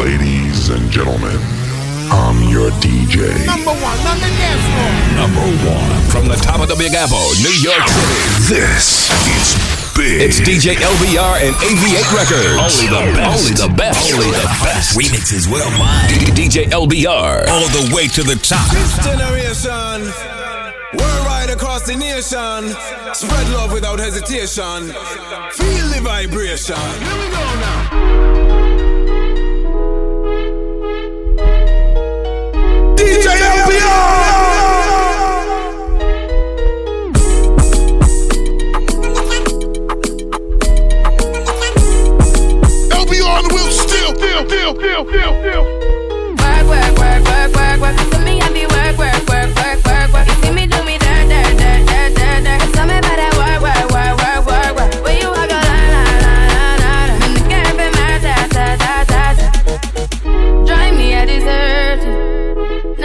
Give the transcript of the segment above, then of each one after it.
Ladies and gentlemen, I'm your DJ. Number one on the dance floor. Number one. From the top of the Big Apple, New York City. This is big. It's DJ LBR and AV8 Records. Only the best. Only the best. Only the best. Remixes worldwide. DJ LBR. All the way to the top. This generation, worldwide across the nation, spread love without hesitation. Feel the vibration. Here we go now. DJ LBR. LBR on the wheel still, still, still, still, still, still. Work, work, work, work, work, work.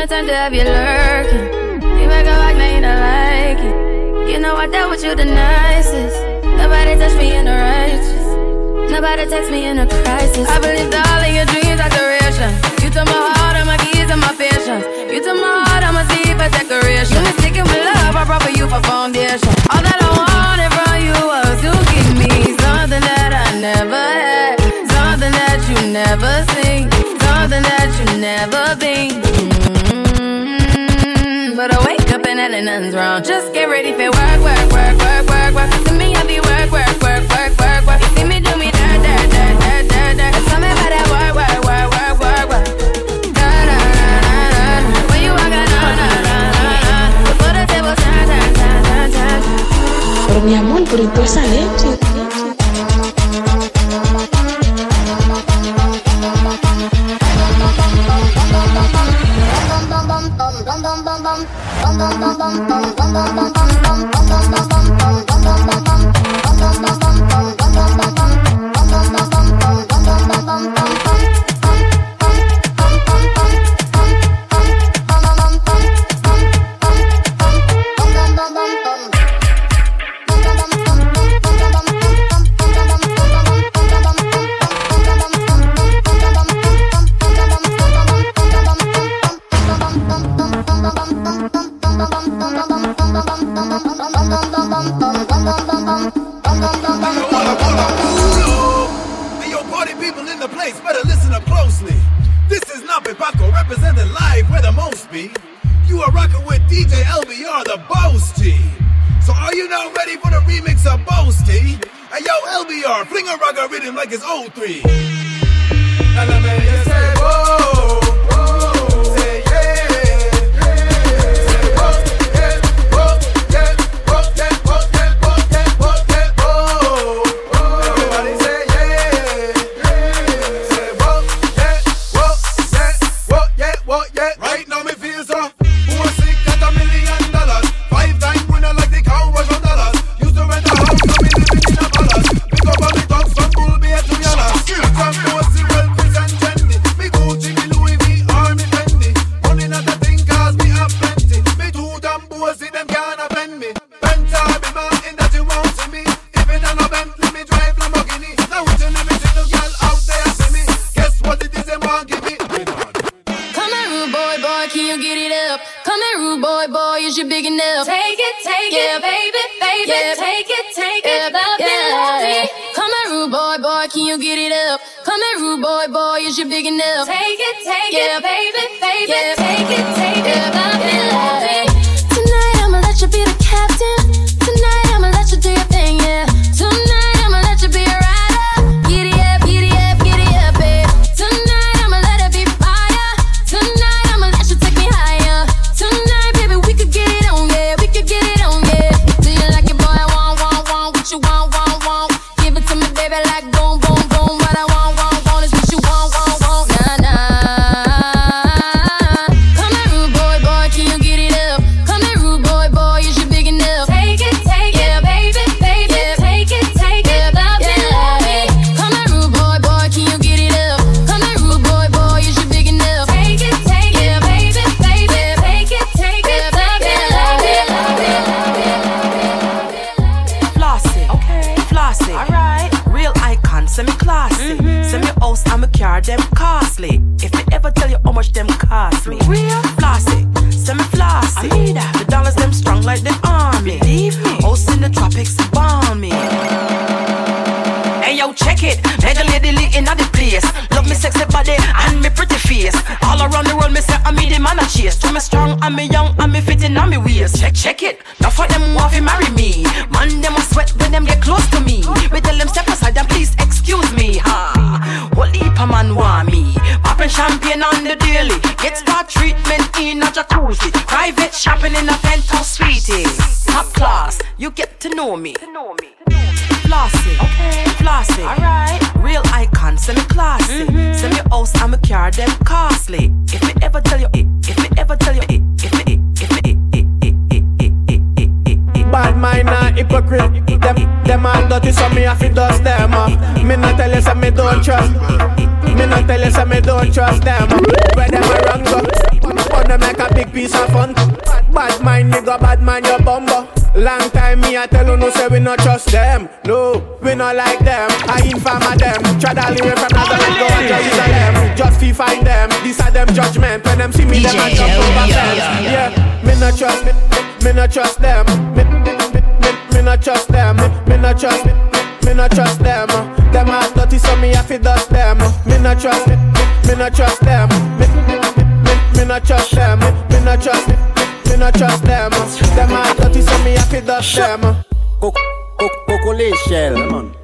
No time to have you lurking. You make a walk, now you don't like it. You know I dealt with you the nicest. Nobody touched me in the righteous. Nobody text me in a crisis. I believed all of your dreams are duration. You took my heart, and my keys, and my patience. You took my heart, I'ma see for decoration. You was sticking with love, I brought for you for foundation. All that I wanted from you was to give me something that I never nothing's wrong. Just get ready for work, work, work, work, work, work. To me, I be work, work, work, work, work, work. You see me do me dirt, dirt, dirt, dirt, dirt, dirt. Tell me about that work, work, work, work, work, work. Da, da, da, da, da. When you walk out, da, da, da, da, da. Before the table turn, turn, turn, turn, turn. Pero mi amor, por toda esa leche. Hey, Check, it. Now for them want to marry me. Man, them must sweat when them get close to me. We tell them step aside and please excuse me. Ha. What heap a man want me? Popping champagne on the daily. Get spa treatment in a jacuzzi. Private shopping in a penthouse suite. Top class, you get to know me. Flossy, okay. Flossy, alright. Real icon, semi classy. Mm-hmm. Semi house, I'm a car, them costly. If Uh. Me not tell you, so me don't trust. Me not tell you, so me don't trust them. Where them a wrong go? But them like a big piece of fun. Bad mind, nigga, bad mind, your bumbo. Long time me I tell you no say we not trust them. No, we not like them. I inform of them. Try to live from Nazareth, go to Jerusalem. Just fi find them. These are them judgment. When them see me, them a jump over fence. Yeah, me not trust. Me, me, not trust them. Me, me, me, me, me not trust them. Me, me not trust. Me, trust them. Uh. Them are dirty, so me have to dust them. Uh. Me not trust. Me, me not trust them. Uh. Me, me, me, me, me not trust them. Me, me not trust. Me, me not trust them. Them are dirty, so me have to dust them. Coco l'échelle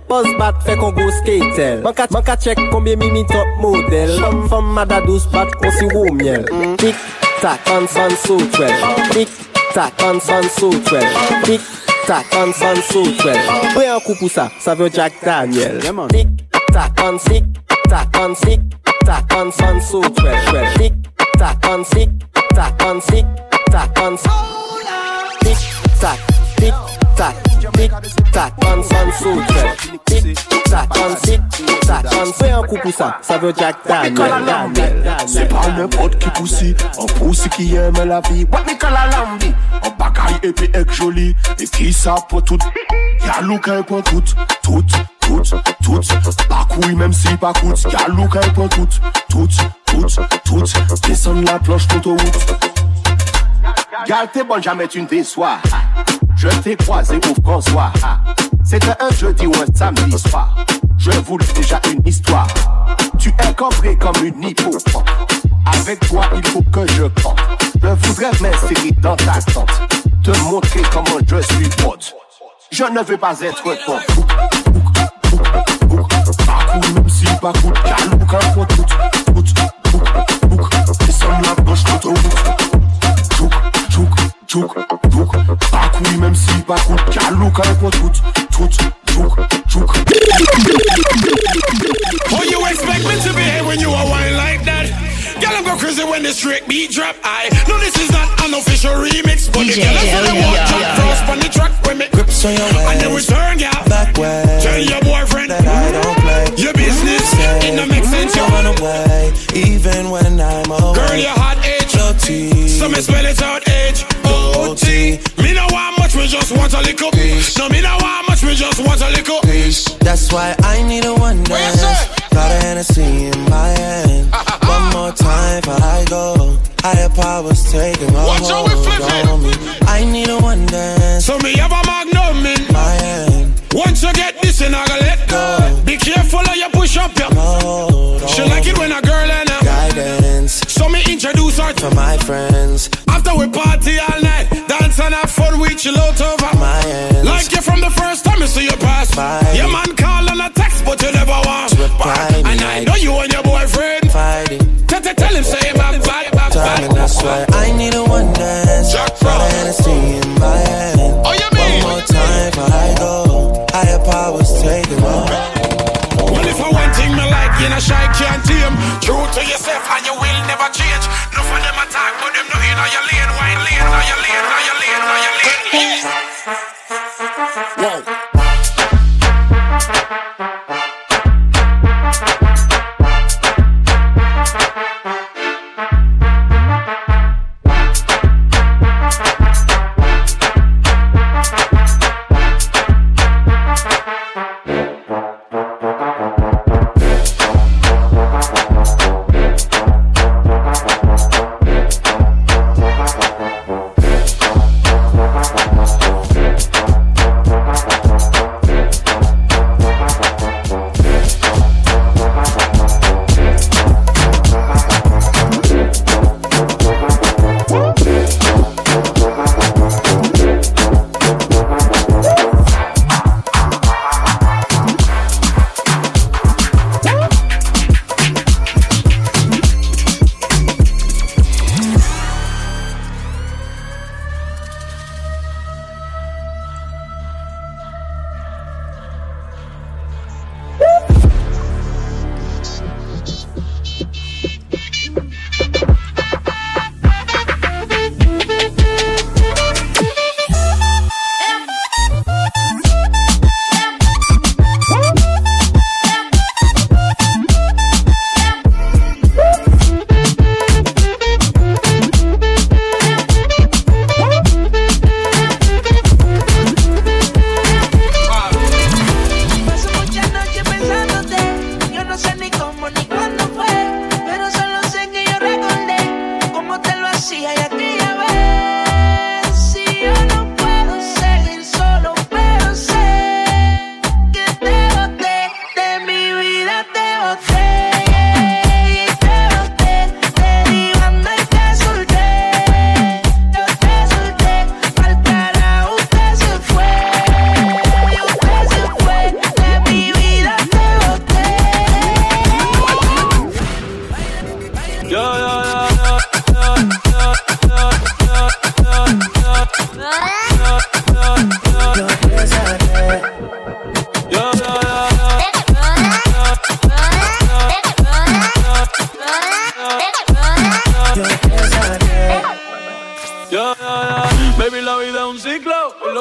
Buzz bat fait qu'on go skatel Man ka, man ka check combien mimi top model Femme femme mada douce bat on si wou miel mm. Tic tac on son so twel Tic tac on son so twel Tic tac on son so twel Pre un coup pour ça, ça veut Jack Daniel. Tic tac on tic tac on tic tac on son so twel Tic tac on tic tac on tic tac on Tic tac tic tac tic tac on son so twel Tic tac on tic tac on Fais un coup pour ça, ça veut Jack Daniel C'est pas n'importe qui poussi, un poussi qui aime la vie. What me call a lambi? Un bagaille épais et joli, et qui ça pour tout? Y'a look un pour tout, tout, tout, tout. Pas couille même si pas coûte. Y'a look un pour tout, tout, tout, tout. Descends la planche d'autoroute. Gal, t'es bonne, jamais tu ne déçois. Je t'ai croisé au François. C'était un jeudi ou un samedi soir. Je voulais déjà une histoire. Tu es cambré comme une hippo. Avec toi, il faut que je compte. Je voudrais m'insérer dans ta tente. Te montrer comment je suis pote. Je ne veux pas être ton même si pas pour tout, chouk, chouk, chouk. Pas cool même si pas cool. Y'a look un pour tout, tout, chouk, chouk. Oh, you expect me to behave when you are wine like that? Girl, I'm go crazy when the straight beat drop. I know this is not an official remix, but the DJ girl is the Elliot, one yeah, drop yeah, first on the track when me grips on your and then return, girl. Back way. Tell your boyfriend that I don't play. your business. It no make sense, You yo. run away, even when I'm away. Girl, your hot age. Guilty. So me spell it out H O T. Me know how much, me just want a little. Peace. No, me know how much, me just want a little. Peace. That's why I need a one dance. Got a Hennessy My- Your man call and a text, but you never want. Reply And I know you and your boyfriend. Fighting. Tell, him say bad, bad, bad, time and that's why I need a one dance. Jack Got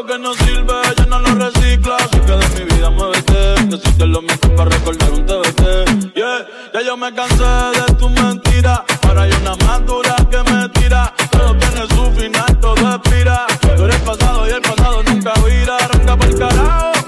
que no sirve, ya no lo recicla. Así que de mi vida muévete. Que si lo mismo para recordar un TBT. Yeah, ya yo me cansé de tu mentira. Ahora hay una más dura que me tira. Todo tiene su final, todo expira. Tú eres pasado y el pasado nunca vira. Arranca para el carajo.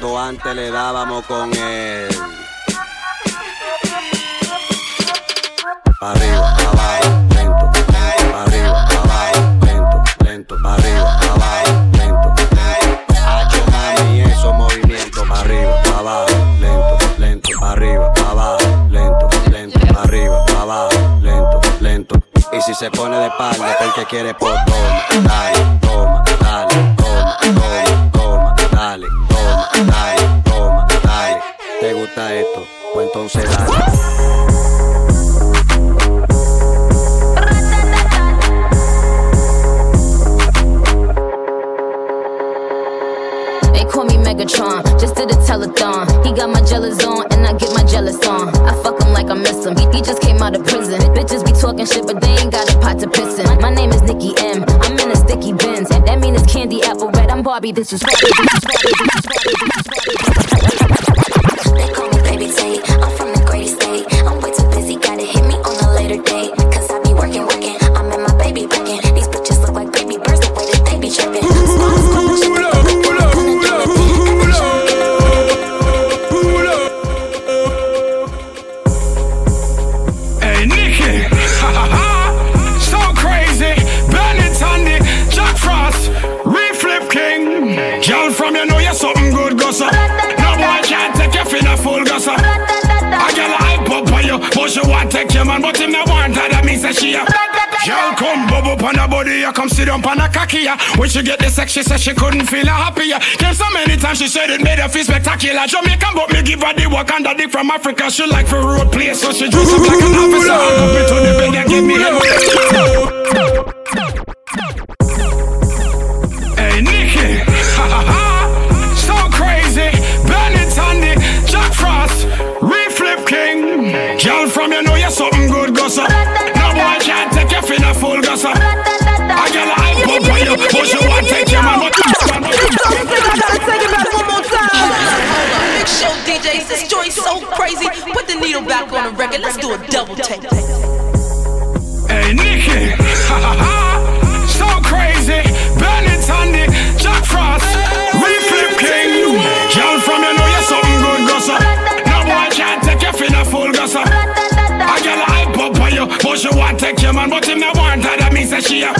cuando antes le dábamos con él. Pa arriba, pa abajo, lento, pa arriba, pa abajo, lento, lento, pa arriba, pa abajo, lento. Hacho esos movimientos, pa arriba, pa abajo, lento, lento, pa arriba, pa abajo, lento, lento, pa arriba, pa abajo, lento, lento. Y si se pone de espalda, el que quiere por toma. This is When she get the sex, she said she couldn't feel her happier. Came so many times, she said it made her feel spectacular. Jamaican, but me give her the work and the dick from Africa. She like for road play, so she dress up like an officer. Up into the bed and give me head. Show this joint's so crazy. Put the needle back on the record. Let's do a double take. Hey Nikki, so crazy. Bennett Sandy, Jack Frost, Reflip King. Girl from you know you're something good, gossa. No boy can't take you for a full gossa. I get a hype up on you, but you want take your man, but him not want her. That means that she a.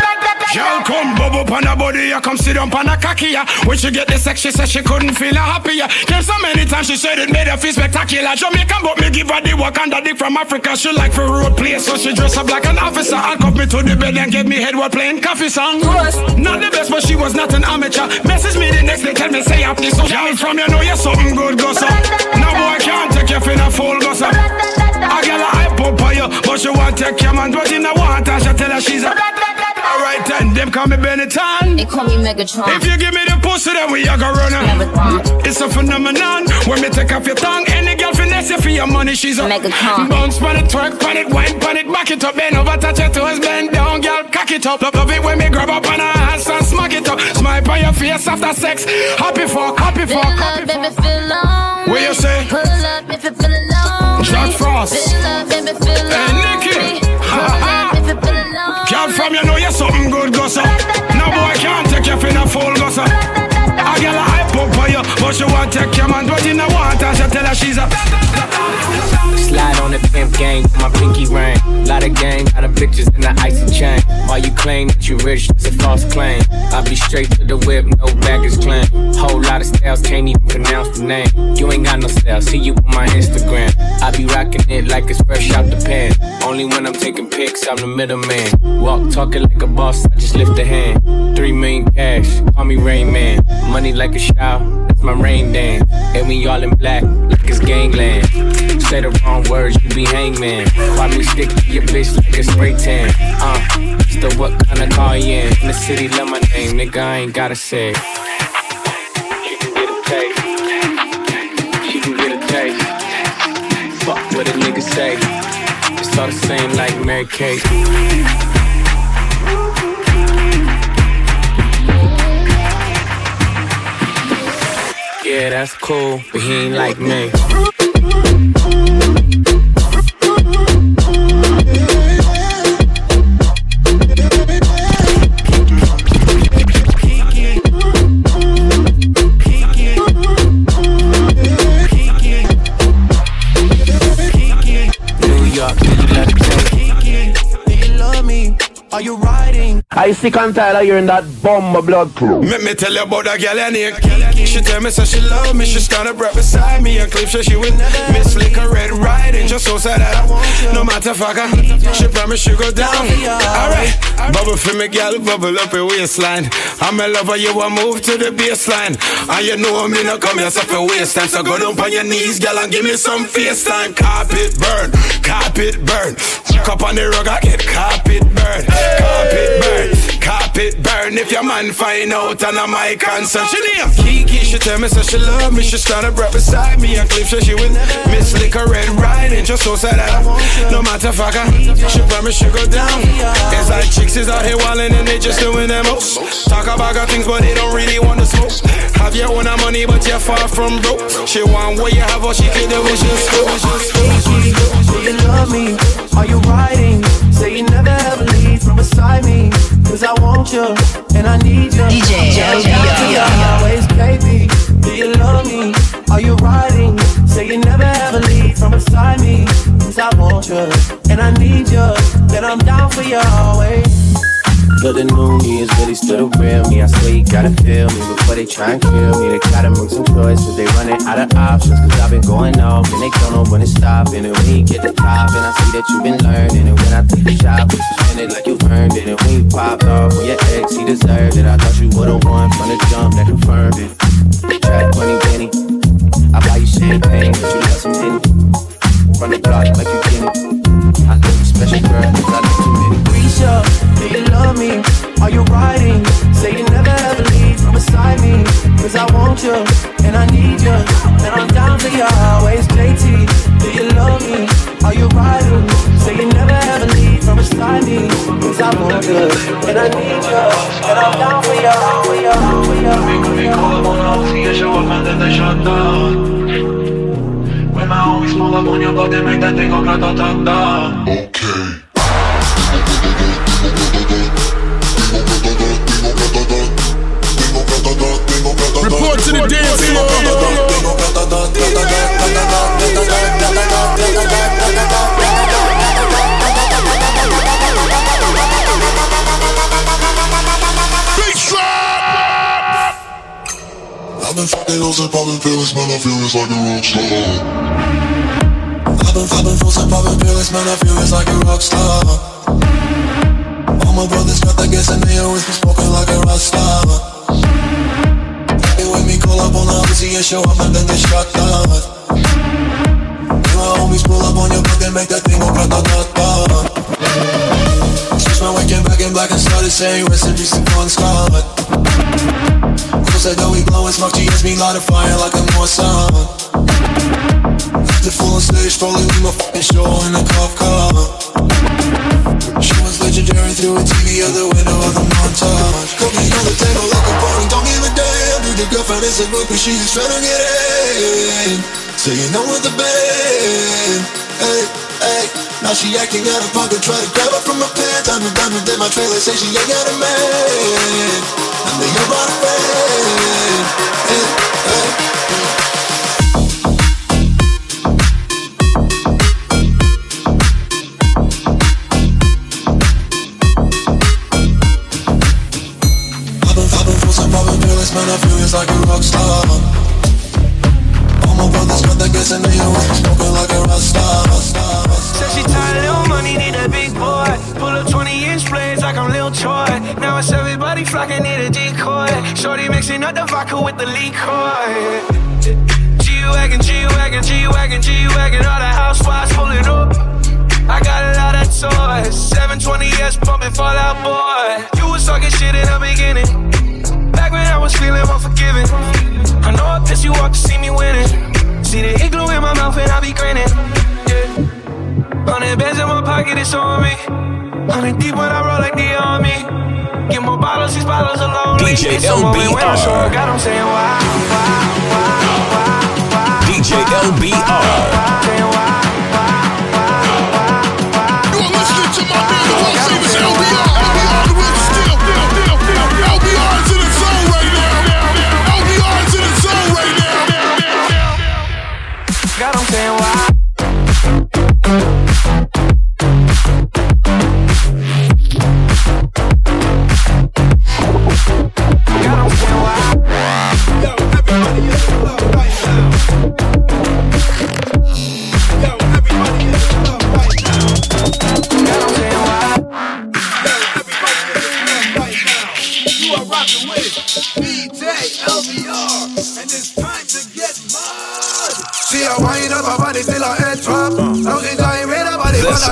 Girl come bubble on her body, you come sit down on her cocky. When she get the sex, she said she couldn't feel her happier. Came so many times she said it made her feel spectacular. Jamaican, but me give her the work and the dick from Africa. She like for road play, so she dress up like an officer. Handcuff me to the bed and give me head while playing coffee song. Not the best, but she was not an amateur. Message me the next day, tell me say happy. So girl from you know you're something good, go Now No boy can't take you for a fool, go take your man, but in the want her, she tell her she's a. Alright then, them call me Benetton. They call me Megatron. If you give me the pussy, then we are gonna run It's a phenomenon. When me take off your tongue, any girl finesse you for your money, she's a Megatron. Bounce pan it, twerk pan it, wine pan it, back it up, bend over, touch your toes, bend down, girl, cock it up. Love, love it when me grab up on her ass and smack it up. Smile on your face after sex. Happy fuck, happy fuck, happy fuck. feel alone. What you say? Pull up if you feel alone. Jack Frost. Hey. Nikki. Girl from you know you're something good, go so. No boy can't take you for a fool, go so. I get a hype up for you, but she want take your man, but you know want her, she tell her she's a. Slide on the pimp with my pinky ring. Lot of gang, lot of bitches in the icy chain. While you claim that you rich, that's a false claim. I be straight to the whip, no baggage claim. Whole lot of styles, can't even pronounce the name. You ain't got no style, see you on my Instagram. I be rocking it like it's fresh out the pan. Only when I'm taking pics, I'm the middleman. Walk talking like a boss, I just lift a hand. Three million cash, call me Rain Man. Money like a shower, my rain dance. And we all in black, like it's gangland. Say the wrong words, you be hangman. Why me stick to your bitch like a spray tan? Uh, still what kind of car you in? In the city, love my name, nigga, I ain't gotta say. She can get a taste. She can get a taste. Fuck what a nigga say. It's all the same like Mary Kate. Yeah, that's cool, but he ain't like me. New York, let Do you love me? Are you riding? I sick and tired of hearing that bomb blood crew. Make me tell you about that girl I need. She tell me so she love me, she stand up right beside me and clip so she would miss lick a red riding just so sad that I want no matter fucker. She promise she go down. Alright, bubble for me, girl, bubble up your waistline. I'm a lover, you want move to the baseline. And you know me no come here so for waste time. So go down on your knees, girl, and give me some FaceTime. Carpet burn, carpet burn. Hook up on the rug, I get carpet burn, carpet burn, carpet burn. If your man find out and I'm my concern, she name Kiki. She tell me so she love me, she stand up right beside me and clip so she would miss lick a red riding just so sad that I, no matter fucker. She promise she go down. It's like chicks is out here wildin' and they just doing their most. Talk about got things but they don't really want to smoke. Have your own money but you're far from broke. She want what you have or she could do is just go. Do you love me? Are you riding? Say you never ever leave from beside me. Cause I want you and I need you. DJ. Always, baby. Do you love me? Are you riding? Say you never ever leave from beside me. Cause I want you and I need you. Then I'm down for you always. But the new me is really still the real me. I swear you gotta feel me before they try and kill me. They gotta make some choices, they running out of options. Cause I've been going off and they don't know when it's stopping. And when you get the top, and I see that you've been learning. And when I take the shot, you spend it like you earned it. And when you popped off with your ex, he deserved it. I thought you would've won from the jump that confirmed it. Track money, penny. I buy you champagne, but you love some Henny. Run the block like you get it. I think you special girl, cause I love too many. Risha, do you love me? Are you riding? Say you never ever leave from beside me. Cause I want you and I need you. And I'm down for you always, JT. Do you love me? Are you riding? Say you never ever leave from beside me. Cause I want you and I need you. And I'm down for you, for you, for you. Nikogo mon opcji, ja się łapę When my homies pull up on your block, they make that thing go grata-ta-ta Report and popping pills, man, I feel it's like a rock star. I've been, been fools and pills, man, I feel it's like a rock star. All my brothers got that gas and they always be smoking like a rock star. Hey, when me call up on the Uzi and show up and then they shot down. My homies pull up on your block and make that thing go grata-ta-ta. Switch my waking back in black and started saying recipes to Con Scott. Close I know we blowing smoke, GS me light a fire like a Mossad. The full on stage, probably leave my fucking show in a cop car. She was legendary through a TV out the window of the montage. Cooking on the table like a party, don't give a damn. Dude, the girlfriend is a groupie, she's trying to get in. So you know with the band. Hey, hey. Now she acting out of pocket, try to grab her from my pants. I'm a diamond in my trailer, say she ain't got a man. I'm the your body friend. Hey, hey. Bands in it's on me. Hundred deep when I roll like the army. Get more bottles, these bottles alone. DJ It's a when I LBR. show her, God, I'm saying wow, wow, wow, wow, wow. DJ LBR. God,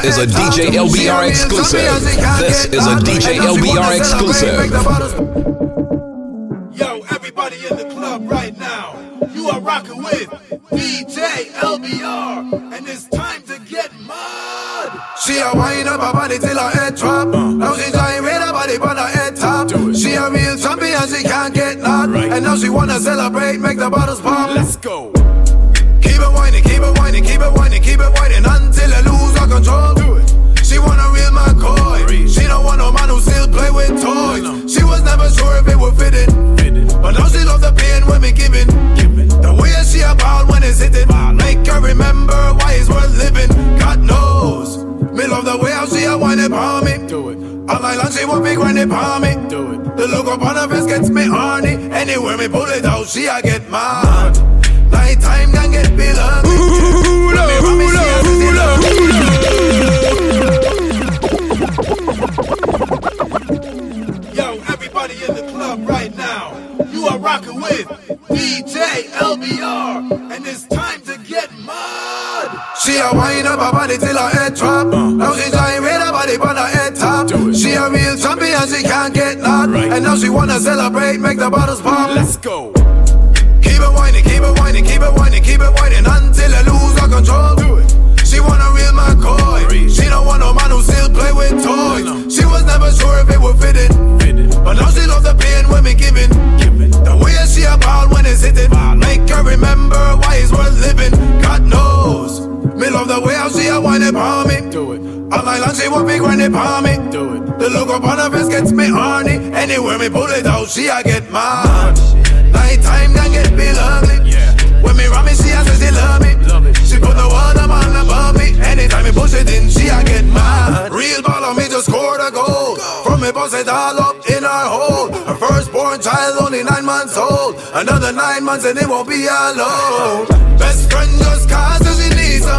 is a. DJ LBR exclusive. zombie and she can't This is a. DJ And now she LBR exclusive. make the bottles Yo, everybody in the club right now, you are rocking with DJ LBR, and it's time to get mud. She a wind up her body till her head drop. Uh. Now she gyrate her body but her head top. She a real champion, she can't get knocked. And now she wanna celebrate, make the bottles pop. Let's go. Living. God knows. Me love the way how she a whine it on me. Do it. All night long she want me grind it on me. Do it. The look upon her face gets me horny. Anywhere me pull it out, she a get mad. Nighttime can get. When me run me, she a sit in Yo, everybody in the club right now, you are rocking with DJ LBR, and it's time to get mud. She a wind up her body till her head drop. Uh. Now she gyrate her body but her head top. She a real champion, she can't get knocked. And now she wanna celebrate, make the bottles pop. Let's go. Keep it whining, keep it whining, keep it whining, keep it whining until I lose all control. Do it. She want a real McCoy. She don't want no man who still play with toys. She was never sure if it would fit in. But now she love the pain when me giving. The way she a ball when it's hitting. Make her remember why it's worth living. God knows. Me love the way how see a whine it on me. Do it. All night long she want me grind it on me. Do it. The look upon her face gets me horny. Anywhere me pull it out, she I get mad. Nighttime can get feel ugly. When me run me, she a say she love me. She put the world water man above me. Anytime me push it in, she I get mad. Real ball on me just scored a goal. From me bust it all up in her hole. Her firstborn child only nine months old. Another nine months and it won't be alone. Best friend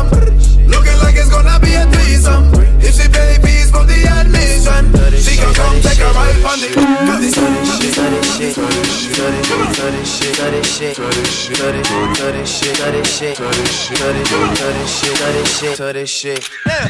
threesome. Looking like it's gonna be a threesome. If she pay fees for the admission, she can come take a ride on the. Yeah.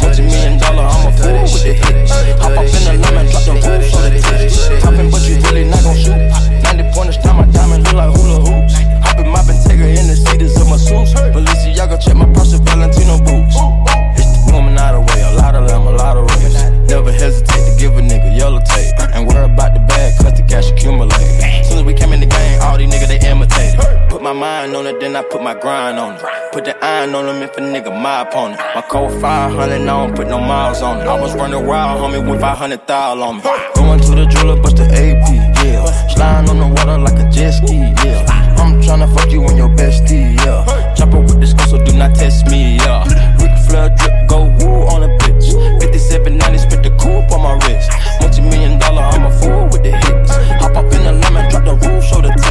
Multi million dollar, I'm a fool with the hit. Hop up in the lemon, drop the roof on the tip. Topping, but you really not gon' shoot. 90 pointers, time my diamond look like hula hoops. Hopping, mopping, take her in the seats of my suits. Balenciaga, check my purse, Valentino boots. It's the woman out of way, a lot of them, a lot of rings. Never hesitate to give a nigga yellow tape. Ain't worry about the bag, then I put my grind on it. Put the iron on them if a nigga my opponent. My code 500, I don't put no miles on it. I was running wild, homie, with 500 thou on me. Going to the jeweler, bust the AP, yeah. Sliding on the water like a jet ski, yeah. I'm tryna fuck you in your bestie, yeah. Chopper with this girl, so do not test me, yeah. Ric Flair drip, go woo on a bitch. 5790, spit the coupe on my wrist. Multi million dollar, I'm a fool with the hits. Hop up in the lemon, drop the roof, show the tits.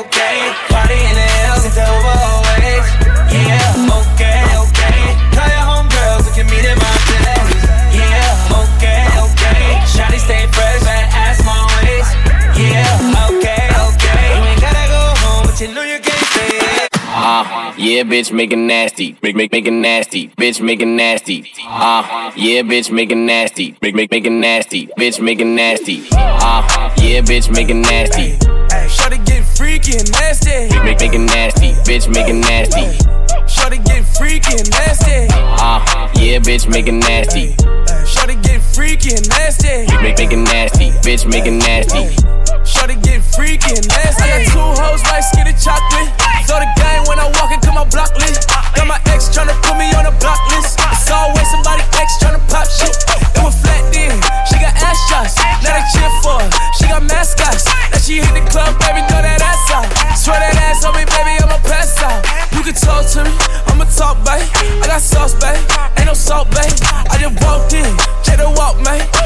Okay, okay. Party in the hills until we're always. Yeah, okay, okay. Tell your homegirls we can meet in my place. Yeah, okay, okay. Shawty stay fresh, fat ass my waist. Yeah, okay, okay. You ain't gotta go home, but you know you can't stay. Uh, yeah, bitch, make it nasty. Make make make it nasty. Bitch, make it nasty. Ah, yeah, bitch, make it nasty. Make make make it nasty. Bitch, make it nasty. Ah, yeah, bitch, make it nasty. Shorty get freaky and nasty. Make make it nasty. Bitch, make it nasty. Shorty get freaky and nasty. Ah, yeah, bitch, make it nasty. Shorty get freaky and nasty. Make make it nasty. Bitch, make it nasty. Shorty get freaky and nasty. I got two hoes like skinny chocolate. Throw the game when I walk into my block list. Got my ex tryna put me on a block list. It's always somebody ex tryna pop shit. It was flat then. She got ass shots. Now they cheer for her. She got mascots. Now she hit the club, baby, talk to me, I'ma talk, babe. I got sauce, babe. Ain't no salt, babe. I just walked in, check the walk, man.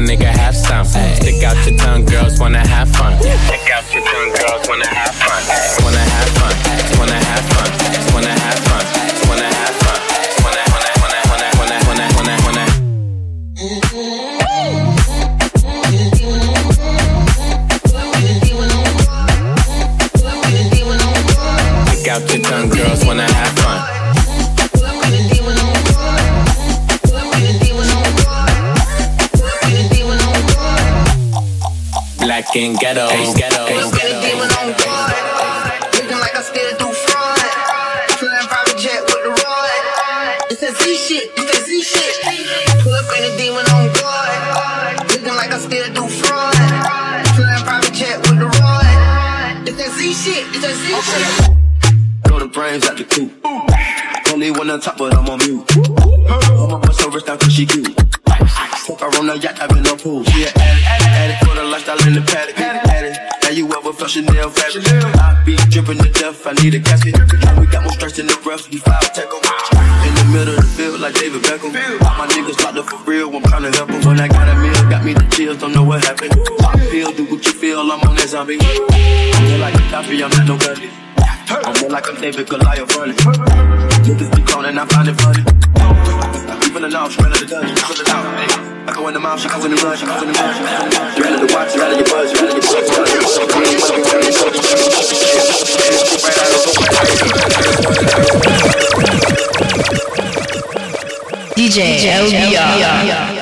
Nigga have some? Stick out your tongue, girls wanna have rod. It's that Z shit, it's that shit. Blow the brains out the coop. Only one on top, but I'm on mute. I'ma bust her wrist down cause she cute. Fuck her on the yacht, I've been no pool. She an addict, addict for the lifestyle in the paddock. Addict, now you ever felt Chanel fabric? I be dripping to death, I need a casket. We got more strikes in the rough, he foul tackle. In like David Beckham. All my niggas locked up for real, I'm trying to help 'em. When I got a meal, got me the chills, don't know what happened. Pop pill, do what you feel, I'm on that zombie. I'm like a Gaddafi, I'm not no gunny. I'm more like a David Goliath running. Niggas be cloning, I find it funny. Even the north, straight out the dungeon, straight it out. I go in the mouth, she goes in the run, she goes in the run, she goes in the run. You're out of the watch, you're out of your buzz, you're out of your buzz. DJ, DJ LBR. LBR.